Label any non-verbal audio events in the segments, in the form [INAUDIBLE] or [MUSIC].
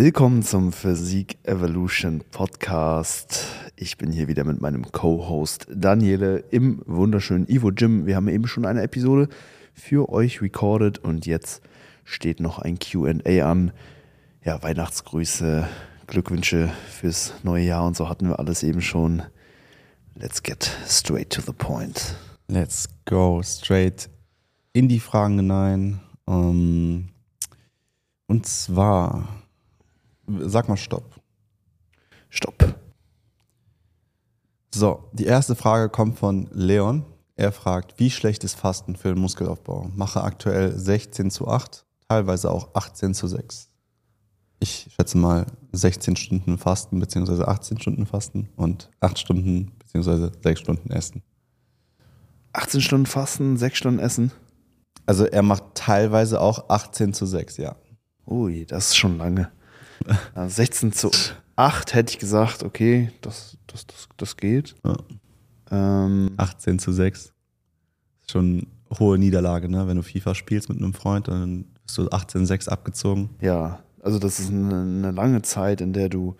Willkommen zum Physik Evolution Podcast. Ich bin hier wieder mit meinem Co-Host Daniele im wunderschönen Ivo Gym. Wir haben eben schon eine Episode für euch recorded und jetzt steht noch ein QA an. Ja, Weihnachtsgrüße, Glückwünsche fürs neue Jahr und so hatten wir alles eben schon. Let's get straight to the point. Let's go straight in die Fragen hinein. Um, und zwar, sag mal Stopp. Stopp. So, die erste Frage kommt von Leon. Er fragt, wie schlecht ist Fasten für den Muskelaufbau? Mache aktuell 16 zu 8, teilweise auch 18 zu 6. Ich schätze mal 16 Stunden Fasten beziehungsweise 18 Stunden Fasten und 8 Stunden beziehungsweise 6 Stunden Essen. 18 Stunden Fasten, 6 Stunden Essen. Also er macht teilweise auch 18 zu 6, ja. Ui, das ist schon lange. Also 16 zu 8 hätte ich gesagt, okay, das, das, das, das geht. Ja. Ähm, 18 zu 6. Schon eine hohe Niederlage, ne? Wenn du FIFA spielst mit einem Freund, dann bist du 18 zu 6 abgezogen. ja, also das ist eine, eine lange Zeit, in der du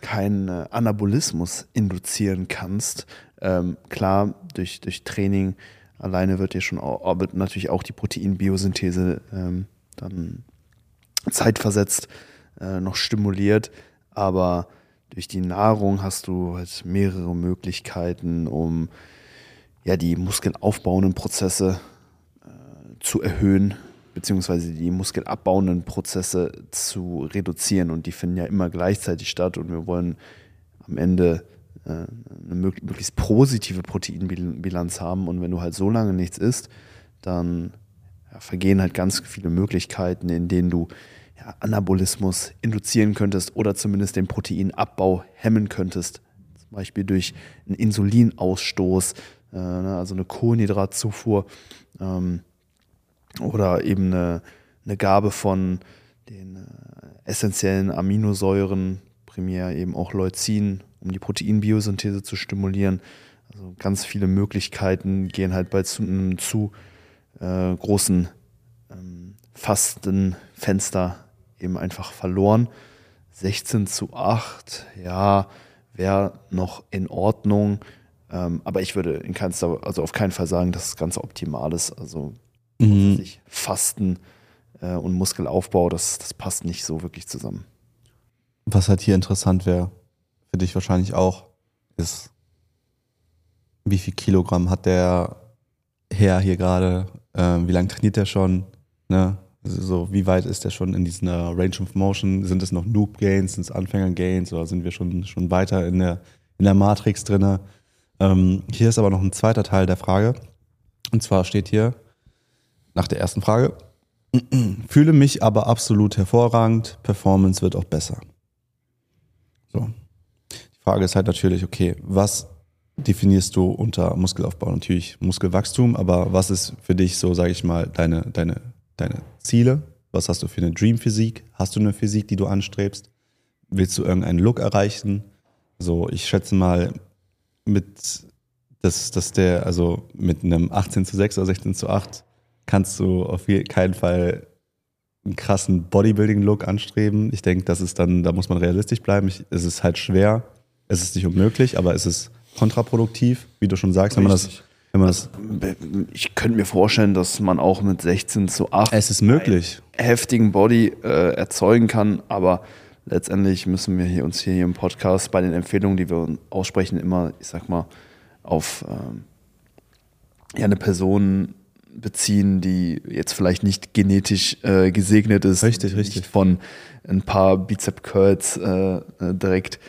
keinen äh, Anabolismus induzieren kannst. Ähm, klar, durch, durch Training alleine wird dir schon wird natürlich auch die Proteinbiosynthese ähm, dann zeitversetzt äh, noch stimuliert, aber durch die Nahrung hast du halt mehrere Möglichkeiten, um ja die muskelaufbauenden Prozesse äh, zu erhöhen, beziehungsweise die muskelabbauenden Prozesse zu reduzieren. Und die finden ja immer gleichzeitig statt. Und wir wollen am Ende äh, eine mög- möglichst positive Proteinbilanz haben. Und wenn du halt so lange nichts isst, dann ja, vergehen halt ganz viele Möglichkeiten, in denen du ja, Anabolismus induzieren könntest oder zumindest den Proteinabbau hemmen könntest. Zum Beispiel durch einen Insulinausstoß, äh, ne, also eine Kohlenhydratzufuhr ähm, oder eben eine, eine Gabe von den äh, essentiellen Aminosäuren, primär eben auch Leucin, um die Proteinbiosynthese zu stimulieren. Also ganz viele Möglichkeiten gehen halt bei zu, einem zu äh, großen ähm, Fastenfenster eben einfach verloren. 16 zu 8, ja, wäre noch in Ordnung. Ähm, aber ich würde in keinster, also auf keinen Fall sagen, dass das Ganze optimal ist. Also Mhm. sich Fasten äh, und Muskelaufbau, das, das passt nicht so wirklich zusammen. Was halt hier interessant wäre, für dich wahrscheinlich auch, ist, wie viel Kilogramm hat der Herr hier gerade? Ähm, wie lange trainiert der schon? Ne? So, wie weit ist der schon in dieser Range of Motion? Sind es noch Noob Gains, sind es Anfänger Gains oder sind wir schon, schon weiter in der, in der Matrix drinne? Ähm, hier ist aber noch ein zweiter Teil der Frage. Und zwar steht hier nach der ersten Frage, [CLEARS THROAT] fühle mich aber absolut hervorragend, Performance wird auch besser. So. Die Frage ist halt natürlich, okay, was definierst du unter Muskelaufbau? Natürlich Muskelwachstum, aber was ist für dich so, sage ich mal, deine, deine, deine Ziele? Was hast du für eine Dream-Physik? Hast du eine Physik, die du anstrebst? Willst du irgendeinen Look erreichen? So, ich schätze mal, mit, dass, dass der, also mit einem 18 zu 6 oder 16 zu 8 kannst du auf keinen Fall einen krassen Bodybuilding-Look anstreben. Ich denke, das ist dann, da muss man realistisch bleiben. Ich, es ist halt schwer, es ist nicht unmöglich, aber es ist kontraproduktiv, wie du schon sagst, wenn man das, Richtig. Wenn man Ich könnte mir vorstellen, dass man auch mit 16 zu 8 es ist möglich. heftigen Body äh, erzeugen kann, aber letztendlich müssen wir hier uns hier im Podcast bei den Empfehlungen, die wir aussprechen, immer, ich sag mal, auf ähm, ja, eine Person beziehen, die jetzt vielleicht nicht genetisch äh, gesegnet ist, Richtig, richtig. von ein paar Bizep Curls äh, äh, direkt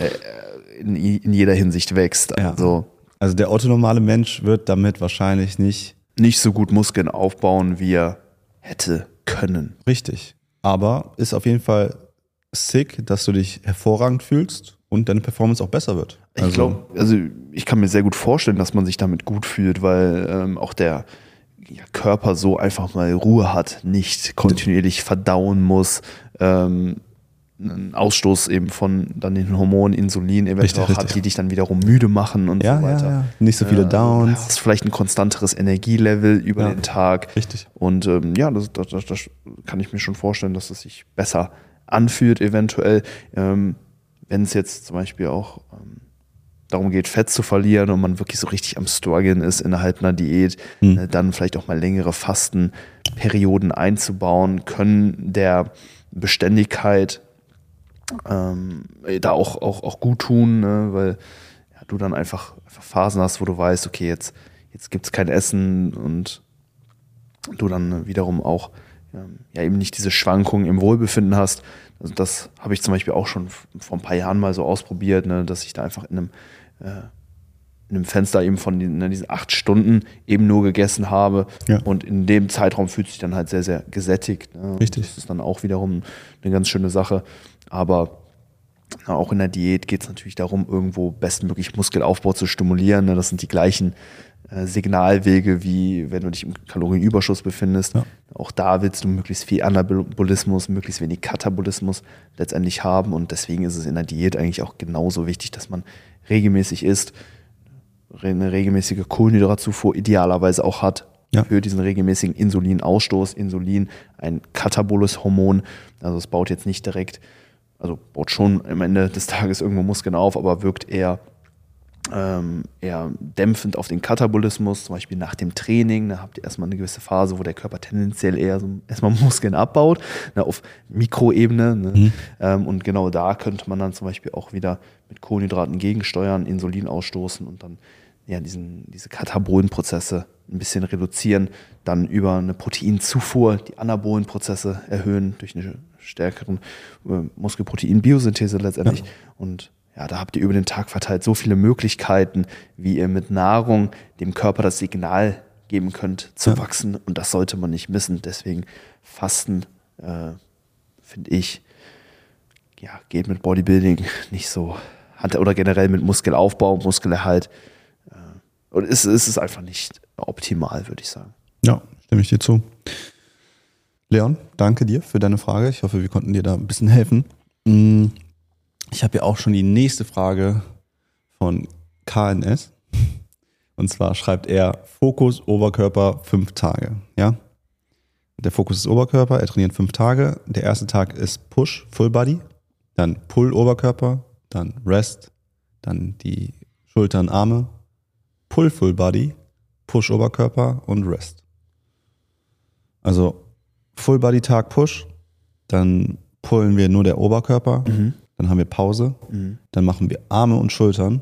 äh, in, in jeder Hinsicht wächst. Ja. Also Also der autonomale Mensch wird damit wahrscheinlich nicht nicht so gut Muskeln aufbauen, wie er hätte können. richtig. Aber ist auf jeden Fall sick, dass du dich hervorragend fühlst und deine Performance auch besser wird. Ich glaube, also ich kann mir sehr gut vorstellen, dass man sich damit gut fühlt, weil ähm, auch der ja, Körper so einfach mal Ruhe hat, nicht kontinuierlich verdauen muss, ähm, einen Ausstoß eben von dann den Hormonen Insulin eventuell Richtig, auch hat, die dich dann wiederum müde machen und ja, so ja, weiter. ja. Nicht so viele Äh, Du Downs. hast vielleicht ein konstanteres Energielevel über Ja. den Tag. Richtig. Und ähm, ja, das, das, das, das kann ich mir schon vorstellen, dass es sich besser anfühlt, eventuell. Ähm, Wenn es jetzt zum Beispiel auch ähm, darum geht, Fett zu verlieren und man wirklich so richtig am Struggeln ist innerhalb einer Diät, Hm. äh, dann vielleicht auch mal längere Fastenperioden einzubauen, können der Beständigkeit ähm, da auch, auch, auch gut tun, ne? weil ja, du dann einfach, einfach Phasen hast, wo du weißt, okay, jetzt, jetzt gibt es kein Essen und du dann wiederum auch ähm, ja eben nicht diese Schwankungen im Wohlbefinden hast. Also das habe ich zum Beispiel auch schon vor ein paar Jahren mal so ausprobiert, ne, dass ich da einfach in einem, äh, einem Fenster eben von den, ne, diesen acht Stunden eben nur gegessen habe. Ja. Und in dem Zeitraum fühlt sich dann halt sehr, sehr gesättigt. Ne? Richtig. Das ist dann auch wiederum eine ganz schöne Sache. Aber na, auch in der Diät geht es natürlich darum, irgendwo bestmöglich Muskelaufbau zu stimulieren. Ne? Das sind die gleichen äh, Signalwege, wie wenn du dich im Kalorienüberschuss befindest. Ja. Auch da willst du möglichst viel Anabolismus, möglichst wenig Katabolismus letztendlich haben. Und deswegen ist es in der Diät eigentlich auch genauso wichtig, dass man regelmäßig isst, eine regelmäßige Kohlenhydratzufuhr idealerweise auch hat. Ja. Für diesen regelmäßigen Insulinausstoß. Insulin, ein kataboles Hormon. Also es baut jetzt nicht direkt, also baut schon am Ende des Tages irgendwo Muskeln auf, aber wirkt eher ähm, eher dämpfend auf den Katabolismus, zum Beispiel nach dem Training. Da habt ihr erstmal eine gewisse Phase, wo der Körper tendenziell eher so erstmal [LAUGHS] Muskeln abbaut, ne, auf Mikroebene. Ne? Ähm, und genau da könnte man dann zum Beispiel auch wieder mit Kohlenhydraten gegensteuern, Insulin ausstoßen und dann ja, diesen, diese Katabolenprozesse ein bisschen reduzieren, dann über eine Proteinzufuhr die Anabolenprozesse erhöhen durch eine stärkeren äh, Muskelprotein-Biosynthese letztendlich. Und ja, da habt ihr über den Tag verteilt so viele Möglichkeiten, wie ihr mit Nahrung dem Körper das Signal geben könnt, zu Ja. wachsen. Und das sollte man nicht missen. Deswegen Fasten, äh, finde ich, ja, geht mit Bodybuilding nicht so oder generell mit Muskelaufbau, Muskelerhalt. Und es, es ist einfach nicht optimal, würde ich sagen. Ja, stimme ich dir zu. Leon, danke dir für deine Frage. Ich hoffe, wir konnten dir da ein bisschen helfen. Mm, Ich habe ja auch schon die nächste Frage von KNS. Und zwar schreibt er Fokus Oberkörper fünf Tage. Ja? Der Fokus ist Oberkörper, er trainiert fünf Tage. Der erste Tag ist Push, Full Body, dann Pull Oberkörper, dann Rest, dann die Schultern, Arme, Pull Full Body, Push Oberkörper und Rest. Also Full Body Tag Push, dann pullen wir nur der Oberkörper, dann haben wir Pause, dann machen wir Arme und Schultern,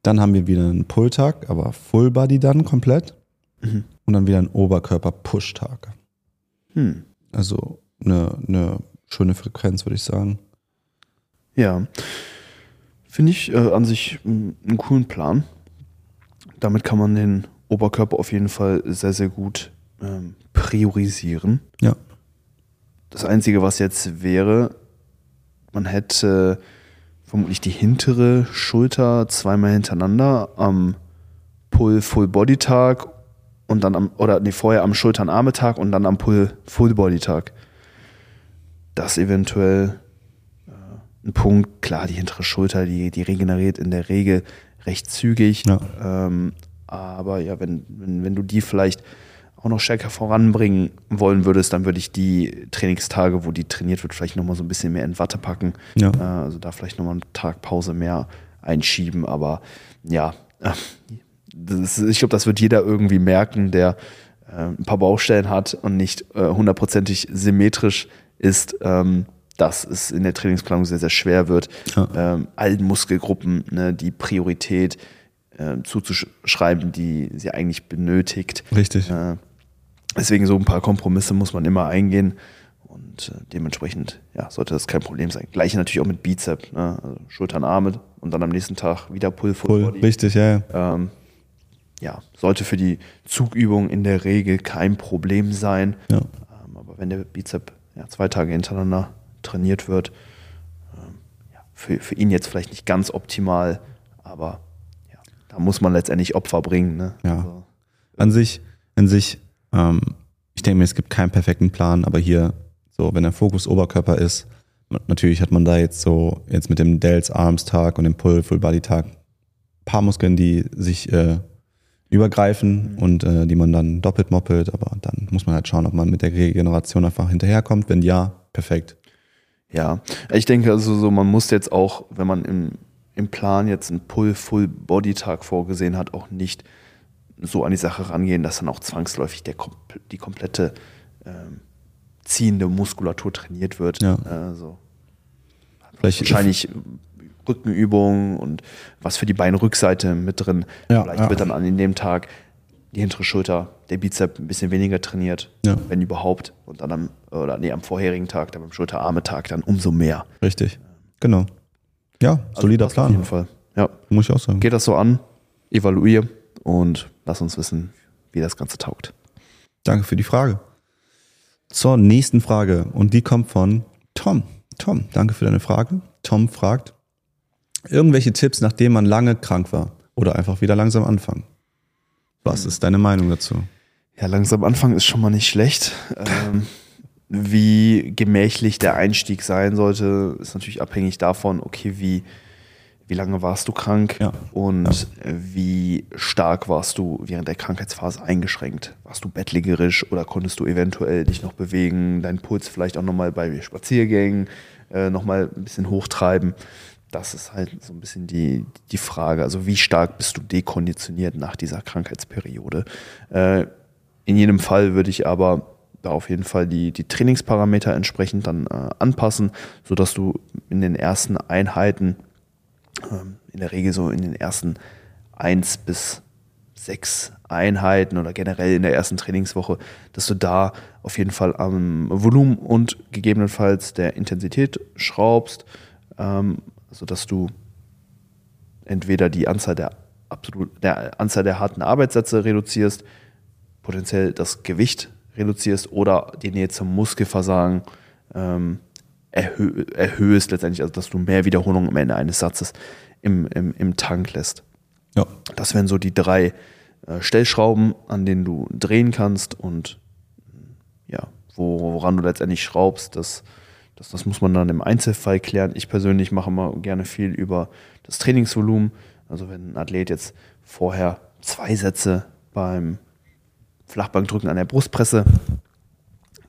dann haben wir wieder einen Pull-Tag, aber Full Body dann komplett und dann wieder einen Oberkörper-Push-Tag. Hm. Also eine, eine schöne Frequenz, würde ich sagen. Ja. Finde ich äh, an sich mm, einen coolen Plan. Damit kann man den Oberkörper auf jeden Fall sehr, sehr gut ähm, priorisieren. Ja. Das Einzige, was jetzt wäre, man hätte vermutlich die hintere Schulter zweimal hintereinander am Pull-Full-Body-Tag und dann am, oder nee, vorher am Schultern-Arme-Tag und dann am Pull-Full-Body-Tag. Das eventuell äh, ein Punkt, klar, die hintere Schulter, die, die regeneriert in der Regel recht zügig. Ja. Ähm, aber ja, wenn, wenn, wenn du die vielleicht auch noch stärker voranbringen wollen würdest, dann würde ich die Trainingstage, wo die trainiert wird, vielleicht nochmal so ein bisschen mehr in Watte packen. Ja. Äh, also da vielleicht nochmal einen Tag Pause mehr einschieben. Aber ja, [LAUGHS] äh, ist, ich glaube, das wird jeder irgendwie merken, der äh, ein paar Baustellen hat und nicht äh, hundertprozentig symmetrisch ist, ähm, dass es in der Trainingsplanung sehr, sehr schwer wird, Ja. ähm, allen Muskelgruppen ne, die Priorität äh, zuzuschreiben, die sie eigentlich benötigt. Richtig. Äh, deswegen so ein paar Kompromisse muss man immer eingehen und äh, dementsprechend ja, sollte das kein Problem sein. Gleiche natürlich auch mit Bizep, ne? also Schultern, Arme und dann am nächsten Tag wieder Pull Full Pull, richtig, ja. ja. Ähm, ja, sollte für die Zugübung in der Regel kein Problem sein. ja. Ähm, aber wenn der Bizep ja, zwei Tage hintereinander trainiert wird, ähm, ja, für, für ihn jetzt vielleicht nicht ganz optimal, aber ja, da muss man letztendlich Opfer bringen. Ne? Ja. Also, An sich, an sich, ähm, ich denke mir, es gibt keinen perfekten Plan, aber hier, so, wenn der Fokus Oberkörper ist, natürlich hat man da jetzt so, jetzt mit dem Dells Arms Tag und dem Pull Full Body Tag, paar Muskeln, die sich äh, übergreifen und äh, die man dann doppelt moppelt, aber dann muss man halt schauen, ob man mit der Regeneration einfach hinterherkommt. Wenn ja, perfekt. Ja, ich denke also so, man muss jetzt auch, wenn man im, im Plan jetzt einen Pull-Full-Body-Tag vorgesehen hat, auch nicht so an die Sache rangehen, dass dann auch zwangsläufig der, die komplette ähm, ziehende Muskulatur trainiert wird. Ja. Also, Vielleicht wahrscheinlich Rückenübungen und was für die Beinrückseite mit drin. Ja, Vielleicht ja. wird dann an dem Tag die hintere Schulter, der Bizep ein bisschen weniger trainiert, Ja. wenn überhaupt. Und dann am, oder nee, am vorherigen Tag, dann beim Schulterarme-Tag dann umso mehr. Richtig. Genau. Ja, Also solider passt Auf jeden Plan. Fall. Ja. Muss ich auch sagen. Geh das so an, evaluier und lass uns wissen, wie das Ganze taugt. Danke für die Frage. Zur nächsten Frage. Und die kommt von Tom. Tom, danke für deine Frage. Tom fragt, irgendwelche Tipps, nachdem man lange krank war oder einfach wieder langsam anfangen. Was ist deine Meinung dazu? Ja, langsam anfangen ist schon mal nicht schlecht. [LAUGHS] Ähm, wie gemächlich der Einstieg sein sollte, ist natürlich abhängig davon, okay, wie, wie lange warst du krank Ja. und äh, wie stark warst du während der Krankheitsphase eingeschränkt. Warst du bettlägerisch oder konntest du eventuell dich noch bewegen, deinen Puls vielleicht auch nochmal bei Spaziergängen äh, nochmal ein bisschen hochtreiben. Das ist halt so ein bisschen die, die Frage. Also wie stark bist du dekonditioniert nach dieser Krankheitsperiode? Äh, in jedem Fall würde ich aber da auf jeden Fall die, die Trainingsparameter entsprechend dann äh, anpassen, sodass du in den ersten Einheiten, ähm, in der Regel so in den ersten eins bis sechs Einheiten oder generell in der ersten Trainingswoche, dass du da auf jeden Fall am Volumen und gegebenenfalls der Intensität schraubst, ähm, sodass du entweder die Anzahl der absolut der Anzahl der harten Arbeitssätze reduzierst, potenziell das Gewicht reduzierst oder die Nähe zum Muskelversagen ähm, erhö erhöhst letztendlich, also dass du mehr Wiederholungen am Ende eines Satzes im, im, im Tank lässt. Ja. Das wären so die drei äh, Stellschrauben, an denen du drehen kannst und ja, wo, woran du letztendlich schraubst, das, das, das muss man dann im Einzelfall klären. Ich persönlich mache immer gerne viel über das Trainingsvolumen. Also wenn ein Athlet jetzt vorher zwei Sätze beim Flachbankdrücken an der Brustpresse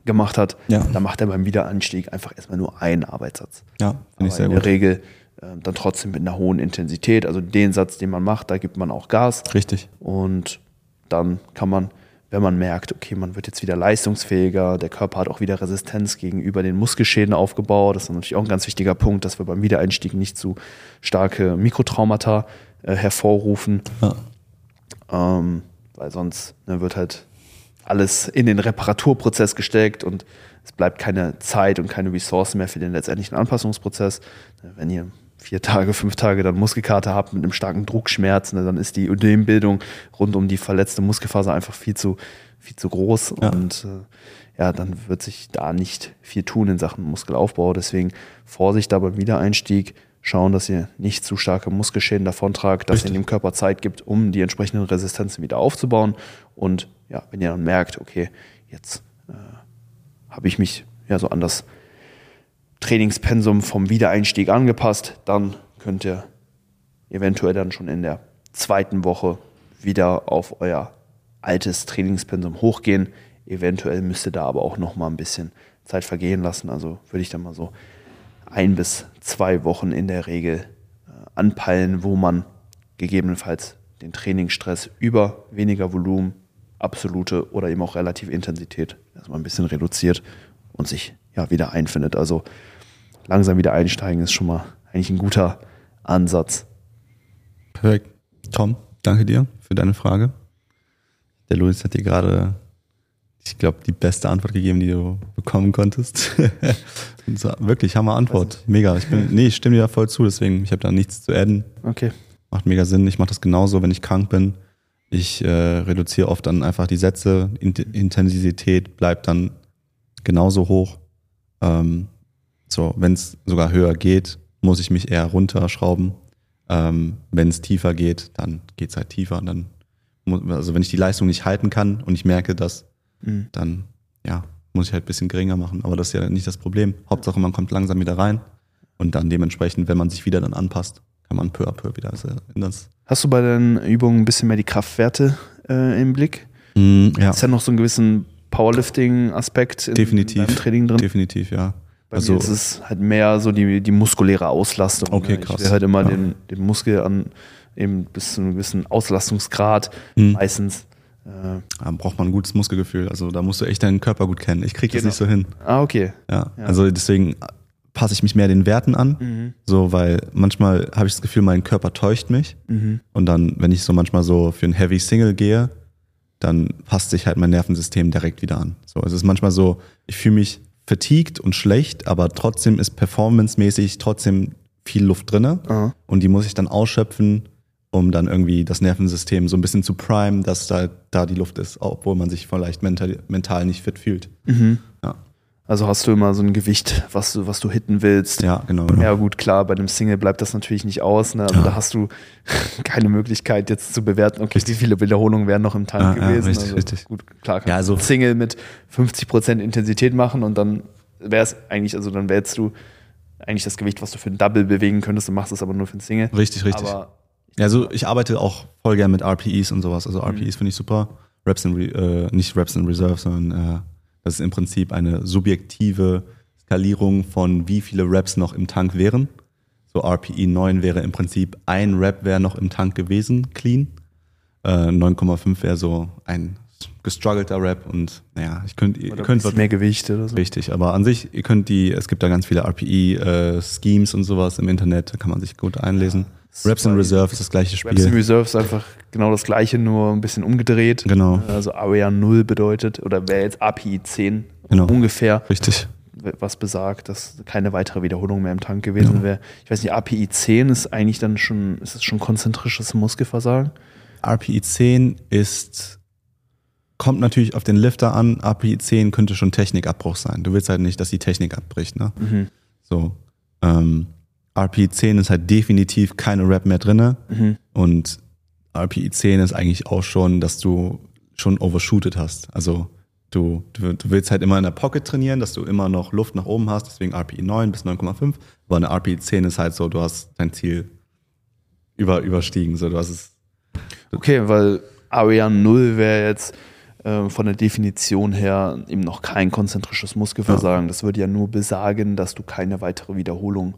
gemacht hat, Ja. dann macht er beim Wiederanstieg einfach erstmal nur einen Arbeitssatz. Ja, finde ich sehr in gut. der Regel äh, dann trotzdem mit einer hohen Intensität. Also den Satz, den man macht, da gibt man auch Gas. Richtig. Und dann kann man, wenn man merkt, okay, man wird jetzt wieder leistungsfähiger, der Körper hat auch wieder Resistenz gegenüber den Muskelschäden aufgebaut. Das ist natürlich auch ein ganz wichtiger Punkt, dass wir beim Wiedereinstieg nicht zu starke Mikrotraumata äh, hervorrufen, Ja. ähm, weil sonst ne, wird halt alles in den Reparaturprozess gesteckt und es bleibt keine Zeit und keine Ressourcen mehr für den letztendlichen Anpassungsprozess. Wenn ihr vier Tage, fünf Tage dann Muskelkater habt mit einem starken Druckschmerz, ne, dann ist die Ödembildung rund um die verletzte Muskelfaser einfach viel zu, viel zu groß Ja. und äh, ja, dann wird sich da nicht viel tun in Sachen Muskelaufbau. Deswegen Vorsicht da beim Wiedereinstieg, schauen, dass ihr nicht zu starke Muskelschäden davontragt, dass Richtig. ihr dem Körper Zeit gibt, um die entsprechenden Resistenzen wieder aufzubauen. Und ja, wenn ihr dann merkt, okay, jetzt äh, habe ich mich ja so an das Trainingspensum vom Wiedereinstieg angepasst, dann könnt ihr eventuell dann schon in der zweiten Woche wieder auf euer altes Trainingspensum hochgehen. Eventuell müsst ihr da aber auch noch mal ein bisschen Zeit vergehen lassen. Also würde ich dann mal so ein bis zwei Wochen in der Regel äh, anpeilen, wo man gegebenenfalls den Trainingsstress über weniger Volumen, absolute oder eben auch relative Intensität erstmal ein bisschen reduziert und sich ja wieder einfindet. Also langsam wieder einsteigen ist schon mal eigentlich ein guter Ansatz. Perfekt. Tom, danke dir für deine Frage. Der Luis hat dir gerade, ich glaube, die beste Antwort gegeben, die du bekommen konntest. [LAUGHS] So, wirklich Hammer Antwort. Mega. Ich bin, nee, ich stimme dir da voll zu, deswegen, ich habe da nichts zu adden. Okay. Macht mega Sinn. Ich mache das genauso, wenn ich krank bin. Ich äh, reduziere oft dann einfach die Sätze. Int Intensität bleibt dann genauso hoch. Ähm, so, wenn es sogar höher geht, muss ich mich eher runterschrauben. Ähm, wenn es tiefer geht, dann geht es halt tiefer. Und dann, mu- also wenn ich die Leistung nicht halten kann und ich merke das, Mhm. dann ja, muss ich halt ein bisschen geringer machen. Aber das ist ja nicht das Problem. Hauptsache, man kommt langsam wieder rein. Und dann dementsprechend, wenn man sich wieder dann anpasst, kann man peu à peu wieder in das. Hast du bei den Übungen ein bisschen mehr die Kraftwerte äh, im Blick? Mm, ja. Ist ja noch so einen gewissen Powerlifting-Aspekt in Definitiv. deinem Training drin? Definitiv, ja. Bei Also- mir ist es halt mehr so die, die muskuläre Auslastung. Okay, ne? krass. Ich halt immer Ja. den, den Muskel an eben bis zu einem gewissen Auslastungsgrad Mhm. meistens. Äh, Da braucht man ein gutes Muskelgefühl. Also da musst du echt deinen Körper gut kennen. Ich krieg das Genau. nicht so hin. ah, okay. Ja. Ja. Also deswegen passe ich mich mehr den Werten an. Mhm. So, weil manchmal habe ich das Gefühl, mein Körper täuscht mich. Mhm. Und dann, wenn ich so manchmal so für ein Heavy Single gehe, dann passt sich halt mein Nervensystem direkt wieder an. So, es ist manchmal so, ich fühle mich fatigued und schlecht, aber trotzdem ist performancemäßig trotzdem viel Luft drinne Ah. und die muss ich dann ausschöpfen, um dann irgendwie das Nervensystem so ein bisschen zu primen, dass da, da die Luft ist, obwohl man sich vielleicht mental, mental nicht fit fühlt. Mhm. Ja, Also hast du immer so ein Gewicht, was du, was du hitten willst. ja genau. genau. Ja, gut, klar, bei einem Single bleibt das natürlich nicht aus. Ne? Also Ja. da hast du [LAUGHS] keine Möglichkeit jetzt zu bewerten, okay, wie viele Wiederholungen wären noch im Tank Ja, ja, gewesen. richtig, also, richtig. Gut, klar, kann Ja, also- Single mit 50% Intensität machen und dann wäre es eigentlich, also dann wärst du eigentlich das Gewicht, was du für ein Double bewegen könntest, du machst es aber nur für ein Single. Richtig, richtig. Aber Ja, also ich arbeite auch voll gern mit RPEs und sowas. Mhm. Also RPEs finde ich super. Reps in, äh, nicht Reps in Reserve, sondern äh, das ist im Prinzip eine subjektive Skalierung von wie viele Reps noch im Tank wären. So RPE 9 wäre im Prinzip ein Rep wäre noch im Tank gewesen, clean. Äh, 9,5 wäre so ein gestruggelter Rep und naja, ich könnte, ihr könnt bisschen mehr Gewicht oder so. Richtig, aber an sich, ihr könnt die, es gibt da ganz viele RPE-Schemes und sowas im Internet, da kann man sich gut einlesen. Reps in Reserve ist das gleiche Reps in Spiel. Reserve ist einfach genau das gleiche, nur ein bisschen umgedreht. Genau, Also Area 0 bedeutet, oder wäre jetzt API 10 Genau. ungefähr. richtig. was besagt, dass keine weitere Wiederholung mehr im Tank gewesen Ja. wäre. Ich weiß nicht, API 10 ist eigentlich dann schon, ist es schon konzentrisches Muskelversagen? RPE 10 ist, kommt natürlich auf den Lifter an, RPE 10 könnte schon Technikabbruch sein. Du willst halt nicht, dass die Technik abbricht, ne? Mhm. So. Ähm, RPE 10 ist halt definitiv keine Rap mehr drinne. Mhm. Und RPE 10 ist eigentlich auch schon, dass du schon overshootet hast. Also du, du, du willst halt immer in der Pocket trainieren, dass du immer noch Luft nach oben hast, deswegen RPE 9 bis 9,5. Aber eine RPE 10 ist halt so, du hast dein Ziel über, überstiegen. So, du hast es. Okay, weil Area 0 wäre jetzt äh, von der Definition her eben noch kein konzentrisches Muskelversagen. Das würde ja nur besagen, dass du keine weitere Wiederholung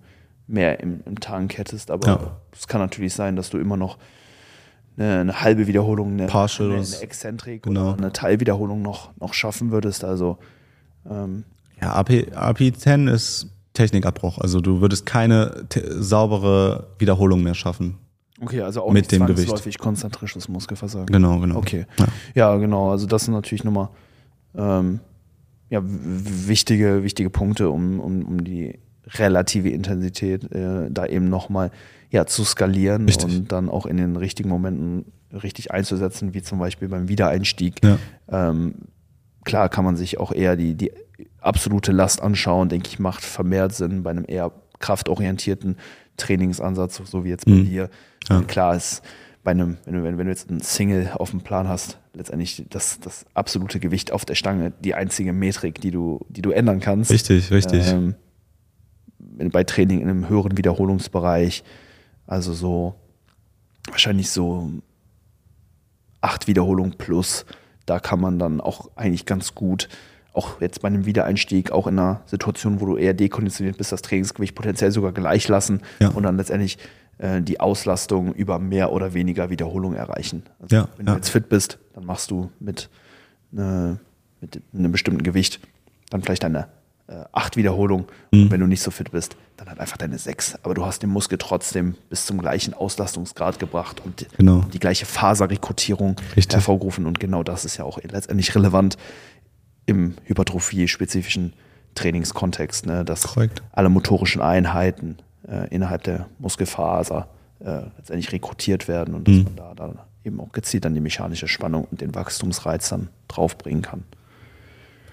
mehr im, im Tank hättest. Aber Ja. es kann natürlich sein, dass du immer noch eine, eine halbe Wiederholung, eine, Partial eine, eine Exzentrik genau. oder eine Teilwiederholung noch, noch schaffen würdest. Also ähm, Ja, RP, RPE 10 ist Technikabbruch. Also du würdest keine saubere Wiederholung mehr schaffen. Okay, also auch Mit nicht dem Gewicht. konzentrisches Muskelversagen. Genau, genau. Okay. Ja. Ja, genau. Also das sind natürlich nochmal ähm, ja, wichtige, wichtige Punkte, um, um, um die relative Intensität äh, da eben nochmal ja, zu skalieren Richtig. und dann auch in den richtigen Momenten richtig einzusetzen, wie zum Beispiel beim Wiedereinstieg. Ja. Ähm, klar kann man sich auch eher die, die absolute Last anschauen, denke ich, macht vermehrt Sinn bei einem eher kraftorientierten Trainingsansatz, so wie jetzt bei Mhm. dir. Ja. Klar ist bei einem, wenn du, wenn, wenn du jetzt einen Single auf dem Plan hast, letztendlich das, das absolute Gewicht auf der Stange, die einzige Metrik, die du, die du ändern kannst. Richtig, richtig. Ähm, bei Training in einem höheren Wiederholungsbereich, also so wahrscheinlich so acht Wiederholungen plus, da kann man dann auch eigentlich ganz gut, auch jetzt bei einem Wiedereinstieg, auch in einer Situation, wo du eher dekonditioniert bist, das Trainingsgewicht potenziell sogar gleich lassen Ja. und dann letztendlich äh, die Auslastung über mehr oder weniger Wiederholungen erreichen. Also Ja, wenn du ja. jetzt fit bist, dann machst du mit, äh, mit einem bestimmten Gewicht dann vielleicht deine äh, acht Wiederholungen. Mhm. Und wenn du nicht so fit bist, dann halt einfach deine sechs. Aber du hast den Muskel trotzdem bis zum gleichen Auslastungsgrad gebracht und die, Genau. die gleiche Faserrekrutierung Richtig. hervorgerufen. Und genau das ist ja auch letztendlich relevant im Hypertrophie-spezifischen Trainingskontext, ne, dass Korrekt. alle motorischen Einheiten äh, innerhalb der Muskelfaser äh, letztendlich rekrutiert werden und dass Mhm. man da dann eben auch gezielt dann die mechanische Spannung und den Wachstumsreiz dann draufbringen kann.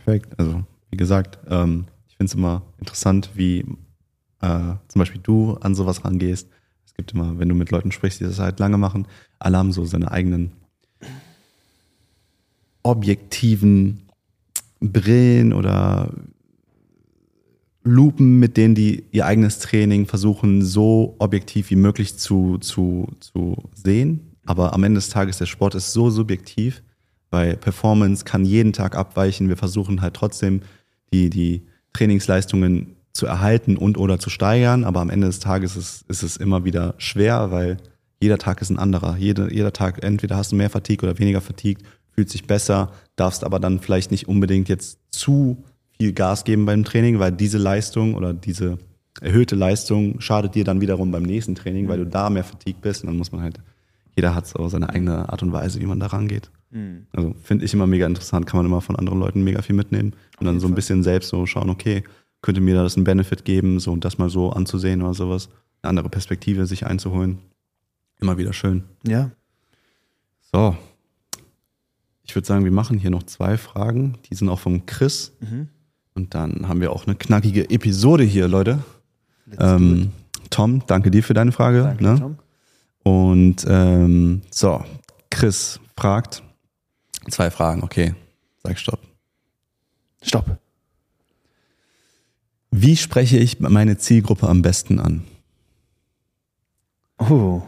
Perfekt. Also, wie gesagt, ähm, ich finde es immer interessant, wie äh, zum Beispiel du an sowas rangehst. Es gibt immer, wenn du mit Leuten sprichst, die das halt lange machen, alle haben so seine eigenen objektiven Brillen oder Lupen, mit denen die ihr eigenes Training versuchen, so objektiv wie möglich zu, zu, zu sehen. Aber am Ende des Tages, der Sport ist so subjektiv, weil Performance kann jeden Tag abweichen. Wir versuchen halt trotzdem, die, die Trainingsleistungen zu erhalten und oder zu steigern, aber am Ende des Tages ist, ist es immer wieder schwer, weil jeder Tag ist ein anderer. Jede, jeder Tag, entweder hast du mehr Fatigue oder weniger Fatigue, fühlt sich besser, darfst aber dann vielleicht nicht unbedingt jetzt zu viel Gas geben beim Training, weil diese Leistung oder diese erhöhte Leistung schadet dir dann wiederum beim nächsten Training, weil du da mehr Fatigue bist. Und dann muss man halt, jeder hat so seine eigene Art und Weise, wie man da rangeht. Mhm. Also finde ich immer mega interessant, kann man immer von anderen Leuten mega viel mitnehmen und dann so ein bisschen selbst so schauen, okay, könnte mir das einen Benefit geben, so und das mal so anzusehen oder sowas, eine andere Perspektive sich einzuholen. Immer wieder schön. Ja. So. Ich würde sagen, wir machen hier noch zwei Fragen. Die sind auch vom Chris. Mhm. Und dann haben wir auch eine knackige Episode hier, Leute. Ähm, Tom, danke dir für deine Frage. Danke, ne? Tom. Und ähm, so, Chris fragt zwei Fragen. Okay, sag Stopp. Stopp. Wie spreche ich meine Zielgruppe am besten an? Oh.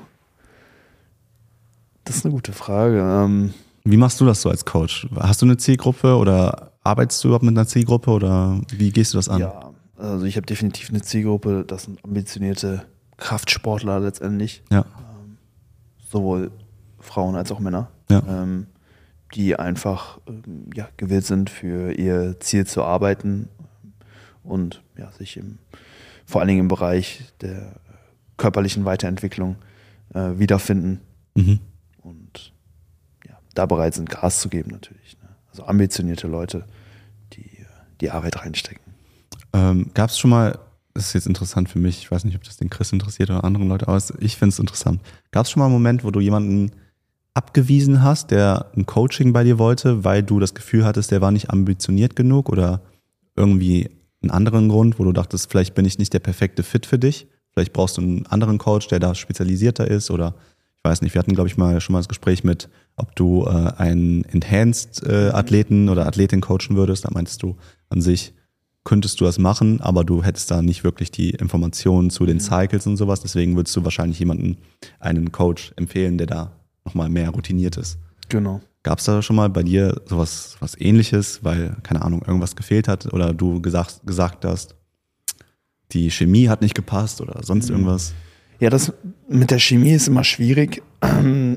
Das ist eine gute Frage. Ähm, Wie machst du das so als Coach? Hast du eine Zielgruppe oder arbeitest du überhaupt mit einer Zielgruppe oder wie gehst du das an? ja, also ich habe definitiv eine Zielgruppe, das sind ambitionierte Kraftsportler letztendlich, Ja, sowohl Frauen als auch Männer, Ja. ähm, die einfach ähm, ja, gewillt sind, für ihr Ziel zu arbeiten und ja, sich im, vor allen Dingen im Bereich der körperlichen Weiterentwicklung äh, wiederfinden Mhm. und ja, da bereit sind, Gas zu geben natürlich. Ne? Also ambitionierte Leute, die äh, die Arbeit reinstecken. Ähm, Gab es schon mal, das ist jetzt interessant für mich, ich weiß nicht, ob das den Chris interessiert oder andere Leute, aber ich finde es interessant. Gab es schon mal einen Moment, wo du jemanden abgewiesen hast, der ein Coaching bei dir wollte, weil du das Gefühl hattest, der war nicht ambitioniert genug oder irgendwie einen anderen Grund, wo du dachtest, vielleicht bin ich nicht der perfekte Fit für dich, vielleicht brauchst du einen anderen Coach, der da spezialisierter ist oder ich weiß nicht, wir hatten, glaube ich, mal schon mal das Gespräch mit, ob du äh, einen Enhanced-Athleten oder Athletin coachen würdest. Da meintest du an sich, könntest du das machen, aber du hättest da nicht wirklich die Informationen zu den Cycles und sowas. Deswegen würdest du wahrscheinlich jemanden, einen Coach empfehlen, der da nochmal mehr routiniert ist. Genau. Gab es da schon mal bei dir sowas was ähnliches, weil, keine Ahnung, irgendwas gefehlt hat oder du gesagt, gesagt hast, die Chemie hat nicht gepasst oder sonst irgendwas? Ja, das mit der Chemie ist immer schwierig. [CLEARS THROAT]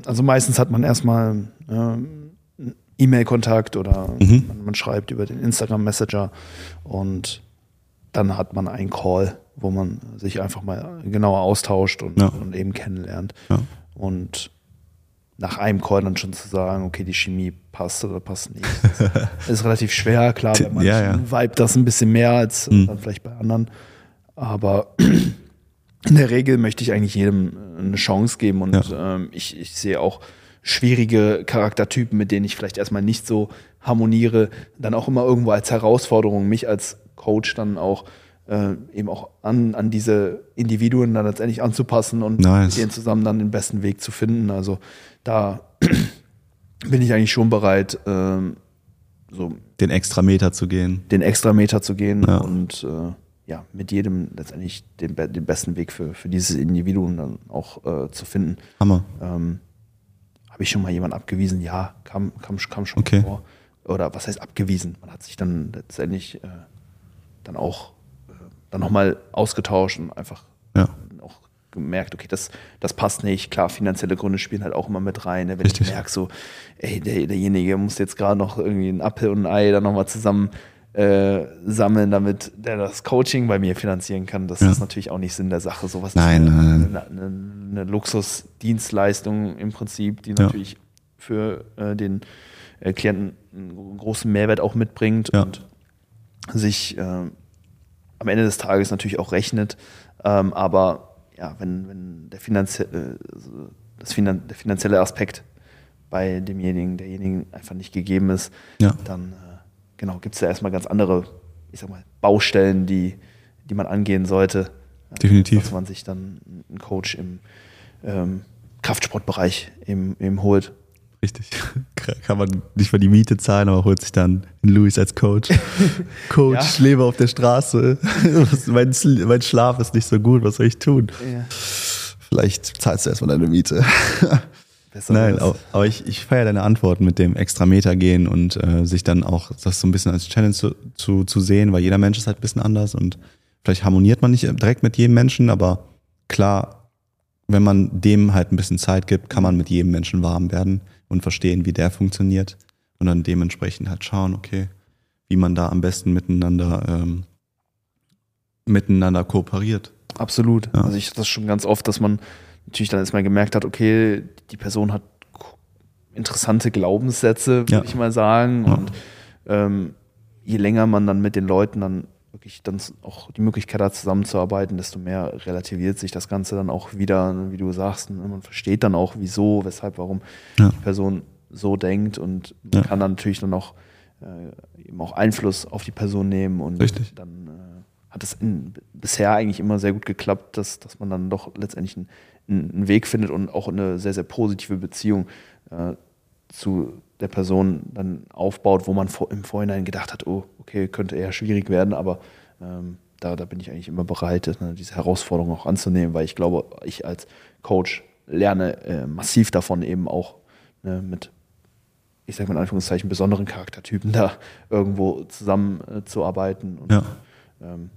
Also meistens hat man erstmal ähm, E-Mail-Kontakt oder Mhm. man, man schreibt über den Instagram-Messenger und dann hat man einen Call, wo man sich einfach mal genauer austauscht und, Ja. und eben kennenlernt. Ja. Und nach einem Call dann schon zu sagen, okay, die Chemie passt oder passt nicht, das [LAUGHS] ist relativ schwer. Klar, bei manchen Ja, ja. vibe das ein bisschen mehr als Mhm. dann vielleicht bei anderen. Aber [CLEARS THROAT] in der Regel möchte ich eigentlich jedem äh, eine Chance geben und ähm, ich, ich sehe auch schwierige Charaktertypen, mit denen ich vielleicht erstmal nicht so harmoniere, dann auch immer irgendwo als Herausforderung, mich als Coach dann auch äh, eben auch an, an diese Individuen dann letztendlich anzupassen und Nice. mit denen zusammen dann den besten Weg zu finden. Also da [CLEARS THROAT] bin ich eigentlich schon bereit, ähm, so Den extra Meter zu gehen. den Extrameter zu gehen Ja. und äh, ja, mit jedem letztendlich den, den besten Weg für, für dieses Individuum dann auch äh, zu finden. Hammer. Ähm, Habe ich schon mal jemanden abgewiesen? Ja, kam, kam, kam schon Okay. vor. Oder was heißt abgewiesen? Man hat sich dann letztendlich äh, dann auch äh, dann nochmal ausgetauscht und einfach Ja. auch gemerkt, okay, das, das passt nicht. Klar, finanzielle Gründe spielen halt auch immer mit rein. Ne? Wenn Richtig. ich merke, so, ey, der, derjenige muss jetzt gerade noch irgendwie einen Apfel und ein Ei dann nochmal zusammen äh, sammeln, damit der das Coaching bei mir finanzieren kann. Das Ja. ist natürlich auch nicht Sinn der Sache. Sowas Nein, ist eine, nein, eine, eine, Luxusdienstleistung im Prinzip, die Ja. natürlich für äh, den äh, Klienten einen großen Mehrwert auch mitbringt Ja. und sich äh, am Ende des Tages natürlich auch rechnet. Ähm, aber ja, wenn, wenn der, finanzie äh, das Finan der finanzielle Aspekt bei demjenigen, derjenigen einfach nicht gegeben ist, Ja. dann äh, genau, gibt es da erstmal ganz andere, ich sag mal, Baustellen, die, die man angehen sollte. Definitiv. Dass man sich dann einen Coach im ähm, Kraftsportbereich eben, eben holt. Richtig. [LAUGHS] Kann man nicht mal die Miete zahlen, aber holt sich dann Luis als Coach. [LAUGHS] Coach, Ja. ich lebe auf der Straße. [LAUGHS] mein, mein Schlaf ist nicht so gut, was soll ich tun? Vielleicht zahlst du erstmal deine Miete. Nein, aber ich, ich feiere deine Antworten mit dem extra Meter gehen und äh, sich dann auch das so ein bisschen als Challenge zu, zu, zu sehen, weil jeder Mensch ist halt ein bisschen anders und Vielleicht harmoniert man nicht direkt mit jedem Menschen, aber klar, wenn man dem halt ein bisschen Zeit gibt, kann man mit jedem Menschen warm werden und verstehen, wie der funktioniert und dann dementsprechend halt schauen, okay, wie man da am besten miteinander ähm, miteinander kooperiert. Absolut. Ja. Also ich hatte das schon ganz oft, dass man natürlich dann erstmal gemerkt hat, okay, die Person hat interessante Glaubenssätze, würde ja. ich mal sagen. Ja. Und ähm, je länger man dann mit den Leuten dann wirklich dann auch die Möglichkeit hat, zusammenzuarbeiten, desto mehr relativiert sich das Ganze dann auch wieder, wie du sagst. Und man versteht dann auch, wieso, weshalb, warum ja. die Person so denkt und man kann dann natürlich dann auch äh, eben auch Einfluss auf die Person nehmen und Richtig. dann äh, hat es bisher eigentlich immer sehr gut geklappt, dass, dass man dann doch letztendlich einen, einen Weg findet und auch eine sehr, sehr positive Beziehung äh, zu der Person dann aufbaut, wo man vor, im Vorhinein gedacht hat, oh, okay, könnte eher schwierig werden, aber ähm, da, da bin ich eigentlich immer bereit, ne, diese Herausforderung auch anzunehmen, weil ich glaube, ich als Coach lerne äh, massiv davon eben auch ne, mit ich sage mal in Anführungszeichen, besonderen Charaktertypen da irgendwo zusammenzuarbeiten. Äh, ja. Ähm,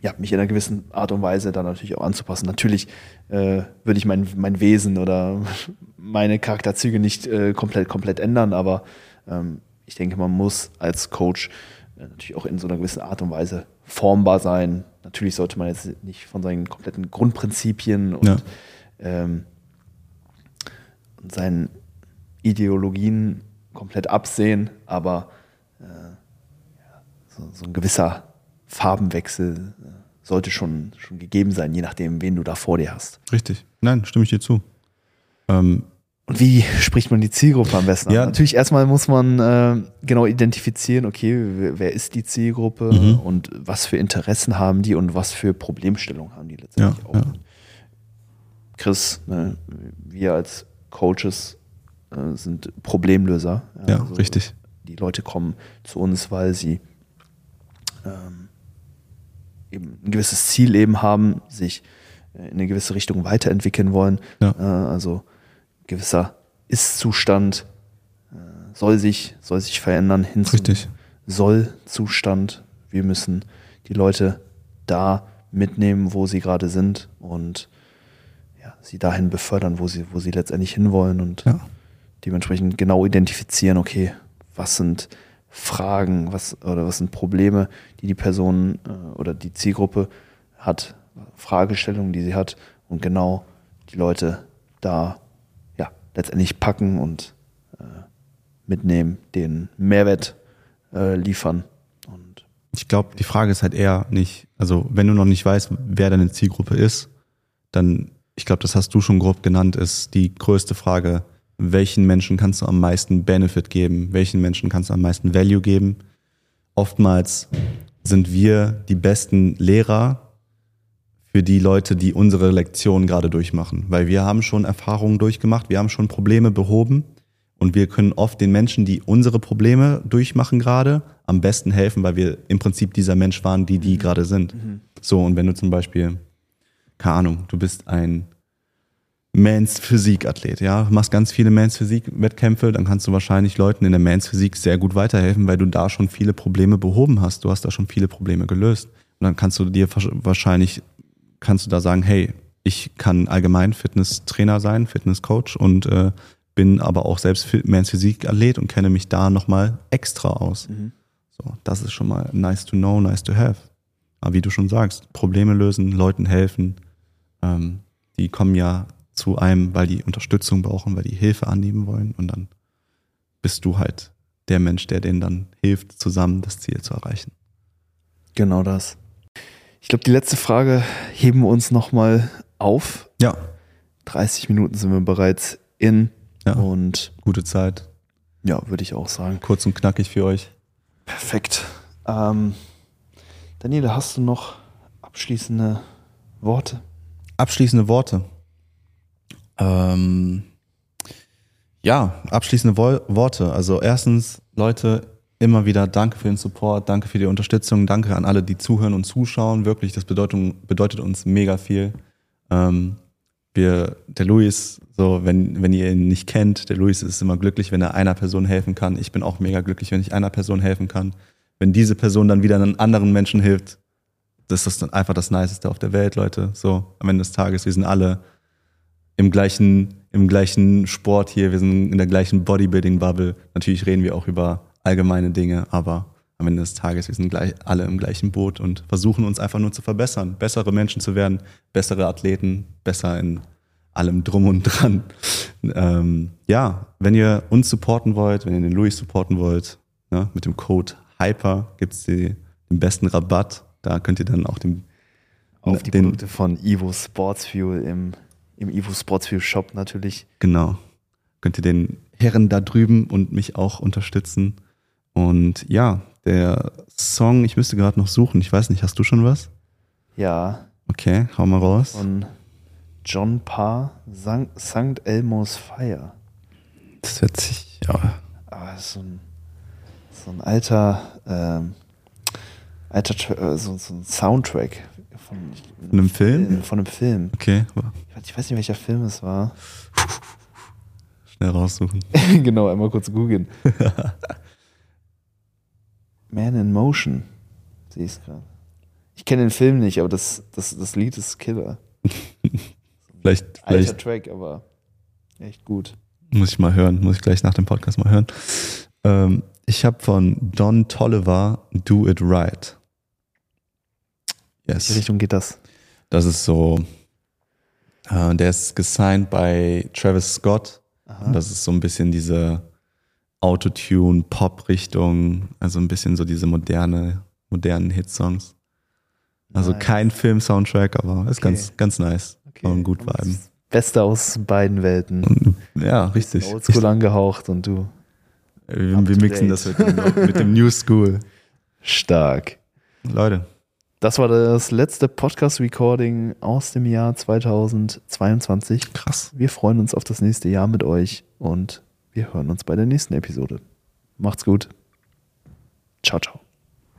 ja, mich in einer gewissen Art und Weise dann natürlich auch anzupassen. Natürlich äh, würde ich mein, mein Wesen oder [LAUGHS] meine Charakterzüge nicht äh, komplett, komplett ändern, aber ähm, ich denke, man muss als Coach äh, natürlich auch in so einer gewissen Art und Weise formbar sein. Natürlich sollte man jetzt nicht von seinen kompletten Grundprinzipien und, ja. ähm, und seinen Ideologien komplett absehen, aber äh, so, so, ein gewisser Farbenwechsel sollte schon, schon gegeben sein, je nachdem, wen du da vor dir hast. Richtig. Nein, stimme ich dir zu. Ähm, und wie spricht man die Zielgruppe am besten ja. an? Natürlich erstmal muss man äh, genau identifizieren, okay, wer ist die Zielgruppe mhm. und was für Interessen haben die und was für Problemstellungen haben die letztendlich ja, auch. Ja. Chris, ne, wir als Coaches äh, sind Problemlöser. Ja, also richtig. Die Leute kommen zu uns, weil sie ähm, eben ein gewisses Ziel eben haben, sich in eine gewisse Richtung weiterentwickeln wollen. Ja. Äh, also gewisser Ist-Zustand äh, soll sich, soll sich verändern hin zum Soll-Zustand. Wir müssen die Leute da mitnehmen, wo sie gerade sind und ja, sie dahin befördern, wo sie, wo sie letztendlich hinwollen und ja. dementsprechend genau identifizieren, okay, was sind Fragen, was oder was sind Probleme, die die Person äh, oder die Zielgruppe hat, Fragestellungen, die sie hat und genau die Leute da ja letztendlich packen und äh, mitnehmen, den Mehrwert äh, liefern. Und ich glaube, die Frage ist halt eher nicht, also wenn du noch nicht weißt, wer deine Zielgruppe ist, dann, ich glaube, das hast du schon grob genannt, ist die größte Frage, welchen Menschen kannst du am meisten Benefit geben, welchen Menschen kannst du am meisten Value geben. Oftmals sind wir die besten Lehrer für die Leute, die unsere Lektion gerade durchmachen, weil wir haben schon Erfahrungen durchgemacht, wir haben schon Probleme behoben und wir können oft den Menschen, die unsere Probleme durchmachen gerade, am besten helfen, weil wir im Prinzip dieser Mensch waren, die die mhm. gerade sind. Mhm. So, und wenn du zum Beispiel, keine Ahnung, du bist ein Mans Physik-Athlet, ja, machst ganz viele Mans Physik-Wettkämpfe, dann kannst du wahrscheinlich Leuten in der Mans Physik sehr gut weiterhelfen, weil du da schon viele Probleme behoben hast. Du hast da schon viele Probleme gelöst. Und dann kannst du dir wahrscheinlich, kannst du da sagen, hey, ich kann allgemein Fitnesstrainer sein, Fitnesscoach und äh, bin aber auch selbst Mans Physik-Athlet und kenne mich da nochmal extra aus. Mhm. So, das ist schon mal nice to know, nice to have. Aber wie du schon sagst, Probleme lösen, Leuten helfen, ähm, die kommen ja zu einem, weil die Unterstützung brauchen, weil die Hilfe annehmen wollen und dann bist du halt der Mensch, der denen dann hilft, zusammen das Ziel zu erreichen. Genau das. Ich glaube, die letzte Frage heben wir uns nochmal auf. Ja. 30 Minuten sind wir bereits in. Ja. Und gute Zeit. Ja, würde ich auch sagen. Kurz und knackig für euch. Perfekt. Ähm, Daniele, hast du noch abschließende Worte? Abschließende Worte. Ähm, ja, abschließende Wo Worte. Also erstens, Leute, immer wieder danke für den Support, danke für die Unterstützung, danke an alle, die zuhören und zuschauen. Wirklich, das bedeutet, bedeutet uns mega viel. Ähm, wir, der Luis, so, wenn, wenn ihr ihn nicht kennt, der Luis ist immer glücklich, wenn er einer Person helfen kann. Ich bin auch mega glücklich, wenn ich einer Person helfen kann. Wenn diese Person dann wieder einen anderen Menschen hilft, das ist dann einfach das Niceste auf der Welt, Leute. So, am Ende des Tages, wir sind alle im gleichen, im gleichen Sport hier, wir sind in der gleichen Bodybuilding-Bubble. Natürlich reden wir auch über allgemeine Dinge, aber am Ende des Tages, wir sind gleich, alle im gleichen Boot und versuchen uns einfach nur zu verbessern, bessere Menschen zu werden, bessere Athleten, besser in allem drum und dran. Ähm, ja, wenn ihr uns supporten wollt, wenn ihr den Louis supporten wollt, ne, mit dem Code HYPER gibt es den besten Rabatt. Da könnt ihr dann auch den, Auf die den, Produkte von Evo Sports Fuel im, im Evo Sports Fuel Shop natürlich. Genau. Könnt ihr den Herren da drüben und mich auch unterstützen. Und ja, der Song, ich müsste gerade noch suchen. Ich weiß nicht, hast du schon was? Ja, Okay, hau mal raus. von John Parr, St. Elmo's Fire. Das hört sich, ja. Aber ist so ein, so ein alter, ähm, alter äh, so, so ein Soundtrack von, Von einem Film? Von einem Film. Okay, Ich weiß nicht, welcher Film es war. [LAUGHS] schnell raussuchen. [LAUGHS] genau, einmal kurz googeln. [LAUGHS] Man in Motion. Sehe ich gerade. Ich kenne den Film nicht, aber das, das, das Lied ist Killer. Vielleicht, Alter vielleicht Track, aber echt gut. muss ich mal hören, muss ich gleich nach dem Podcast mal hören. Ähm, ich habe von Don Tolliver Do It Right. In Yes. welche Richtung geht das? Das ist so, äh, der ist gesigned bei Travis Scott. Das ist so ein bisschen diese Autotune-Pop-Richtung, also ein bisschen so diese moderne, modernen Hitsongs. Also Nice. kein Film-Soundtrack, aber ist Okay. ganz, ganz nice. Und gut viben. Beste aus beiden Welten. Und, ja, richtig. Oldschool angehaucht und du Wir, wir mixen date. das mit dem, mit dem New School. [LAUGHS] stark. Leute, Das war das letzte Podcast-Recording aus dem Jahr 2022. krass. Wir freuen uns auf das nächste Jahr mit euch und wir hören uns bei der nächsten Episode. Macht's gut. Ciao, ciao.